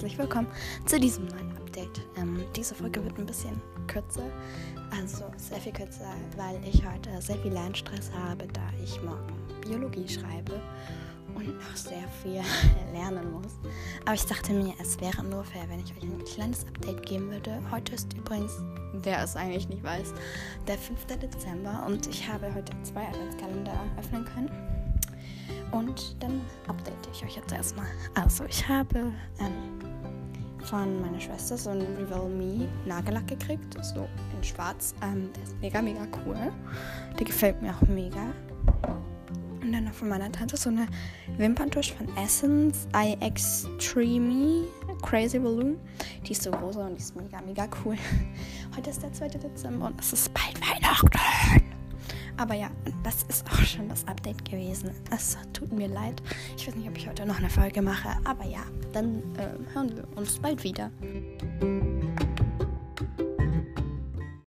herzlich willkommen zu diesem neuen Update. Ähm, diese Folge wird ein bisschen kürzer, also sehr viel kürzer, weil ich heute sehr viel Lernstress habe, da ich morgen Biologie schreibe und noch sehr viel lernen muss. Aber ich dachte mir, es wäre nur fair, wenn ich euch ein kleines Update geben würde. Heute ist übrigens, wer es eigentlich nicht weiß, der 5. Dezember und ich habe heute zwei Adventskalender öffnen können. Und dann update ich euch jetzt erstmal. Also, ich habe ähm, von meiner Schwester so einen Reveal Me Nagellack gekriegt, so in schwarz. Ähm, der ist mega, mega cool. Der gefällt mir auch mega. Und dann noch von meiner Tante so eine Wimperntusch von Essence I Extreme Crazy Balloon. Die ist so rosa und die ist mega, mega cool. Heute ist der 2. Dezember und es ist bald Weihnachten. Aber ja, das ist auch schon das Update gewesen. Es tut mir leid. Ich weiß nicht, ob ich heute noch eine Folge mache. Aber ja, dann äh, hören wir uns bald wieder.